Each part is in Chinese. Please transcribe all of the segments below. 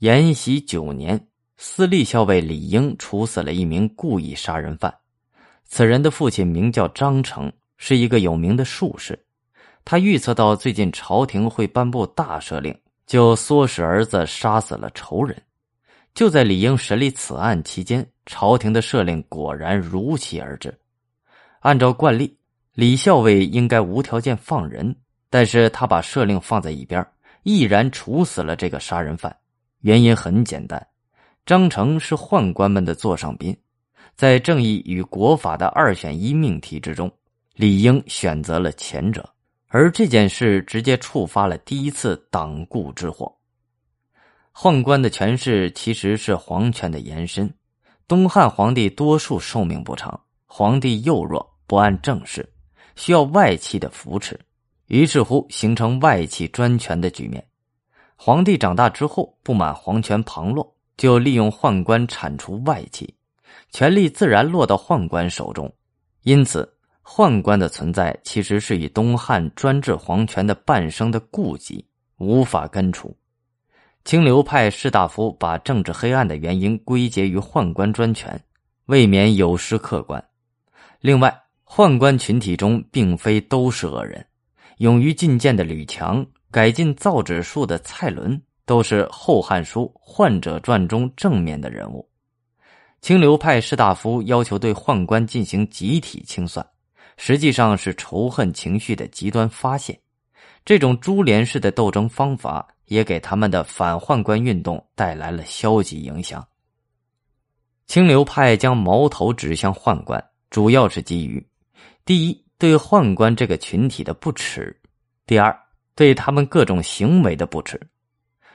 延禧九年，司隶校尉李英处死了一名故意杀人犯。此人的父亲名叫张成，是一个有名的术士。他预测到最近朝廷会颁布大赦令，就唆使儿子杀死了仇人。就在李英审理此案期间，朝廷的赦令果然如期而至。按照惯例，李校尉应该无条件放人，但是他把赦令放在一边，毅然处死了这个杀人犯。原因很简单，张成是宦官们的座上宾，在正义与国法的二选一命题之中，理应选择了前者。而这件事直接触发了第一次党锢之祸。宦官的权势其实是皇权的延伸。东汉皇帝多数寿命不长，皇帝幼弱，不谙政事，需要外戚的扶持，于是乎形成外戚专权的局面。皇帝长大之后，不满皇权旁落，就利用宦官铲除外戚，权力自然落到宦官手中。因此，宦官的存在其实是以东汉专制皇权的半生的痼疾，无法根除。清流派士大夫把政治黑暗的原因归结于宦官专权，未免有失客观。另外，宦官群体中并非都是恶人，勇于进谏的吕强、改进造纸术的蔡伦，都是《后汉书·宦者传》中正面的人物。清流派士大夫要求对宦官进行集体清算，实际上是仇恨情绪的极端发泄。这种株连式的斗争方法。也给他们的反宦官运动带来了消极影响。清流派将矛头指向宦官，主要是基于：第一，对宦官这个群体的不耻；第二，对他们各种行为的不耻。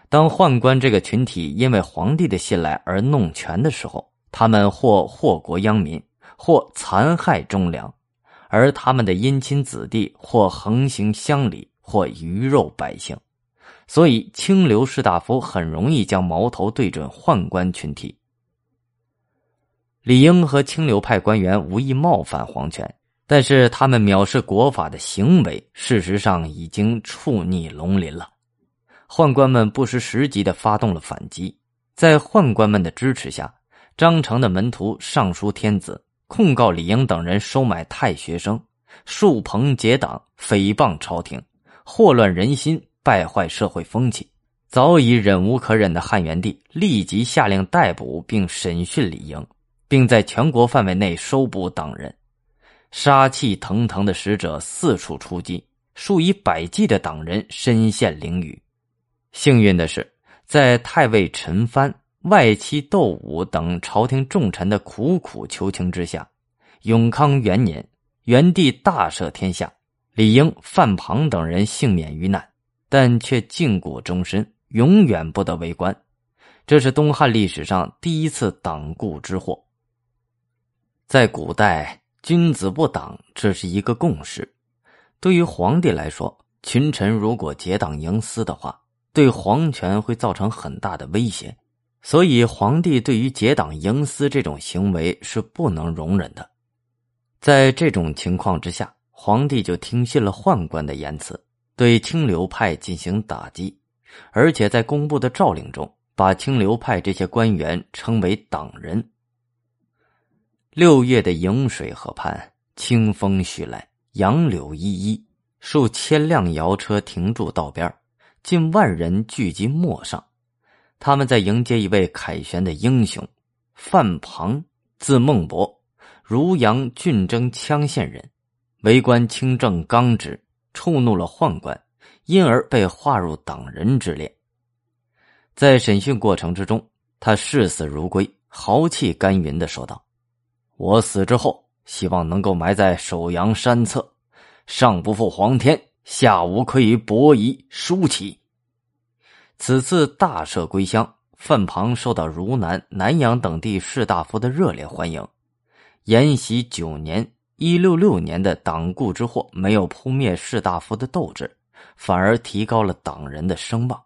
当宦官这个群体因为皇帝的信赖而弄权的时候，他们或祸国殃民，或残害忠良；而他们的姻亲子弟或横行乡里，或鱼肉百姓。所以，清流士大夫很容易将矛头对准宦官群体。李英和清流派官员无意冒犯皇权，但是他们藐视国法的行为，事实上已经触逆龙鳞了。宦官们不失时机的发动了反击，在宦官们的支持下，张成的门徒上书天子，控告李英等人收买太学生、树朋结党、诽谤朝廷、祸乱人心。败坏社会风气，早已忍无可忍的汉元帝立即下令逮捕并审讯李英，并在全国范围内收捕党人。杀气腾腾的使者四处出击，数以百计的党人身陷囹圄。幸运的是，在太尉陈蕃、外戚窦武等朝廷重臣的苦苦求情之下，永康元年，元帝大赦天下，李英、范庞等人幸免于难。但却禁锢终身，永远不得为官，这是东汉历史上第一次党锢之祸。在古代，君子不党，这是一个共识。对于皇帝来说，群臣如果结党营私的话，对皇权会造成很大的威胁，所以皇帝对于结党营私这种行为是不能容忍的。在这种情况之下，皇帝就听信了宦官的言辞。对清流派进行打击，而且在公布的诏令中，把清流派这些官员称为党人。六月的颍水河畔，清风徐来，杨柳依依，数千辆摇车停驻道边，近万人聚集陌上。他们在迎接一位凯旋的英雄——范庞，字孟博，汝阳郡征羌县人，为官清正刚直。触怒了宦官，因而被划入党人之列。在审讯过程之中，他视死如归，豪气干云的说道：“我死之后，希望能够埋在首阳山侧，上不负皇天，下无可以伯夷叔齐。”此次大赦归乡，范庞受到汝南、南阳等地士大夫的热烈欢迎。延禧九年。一六六年的党锢之祸没有扑灭士大夫的斗志，反而提高了党人的声望。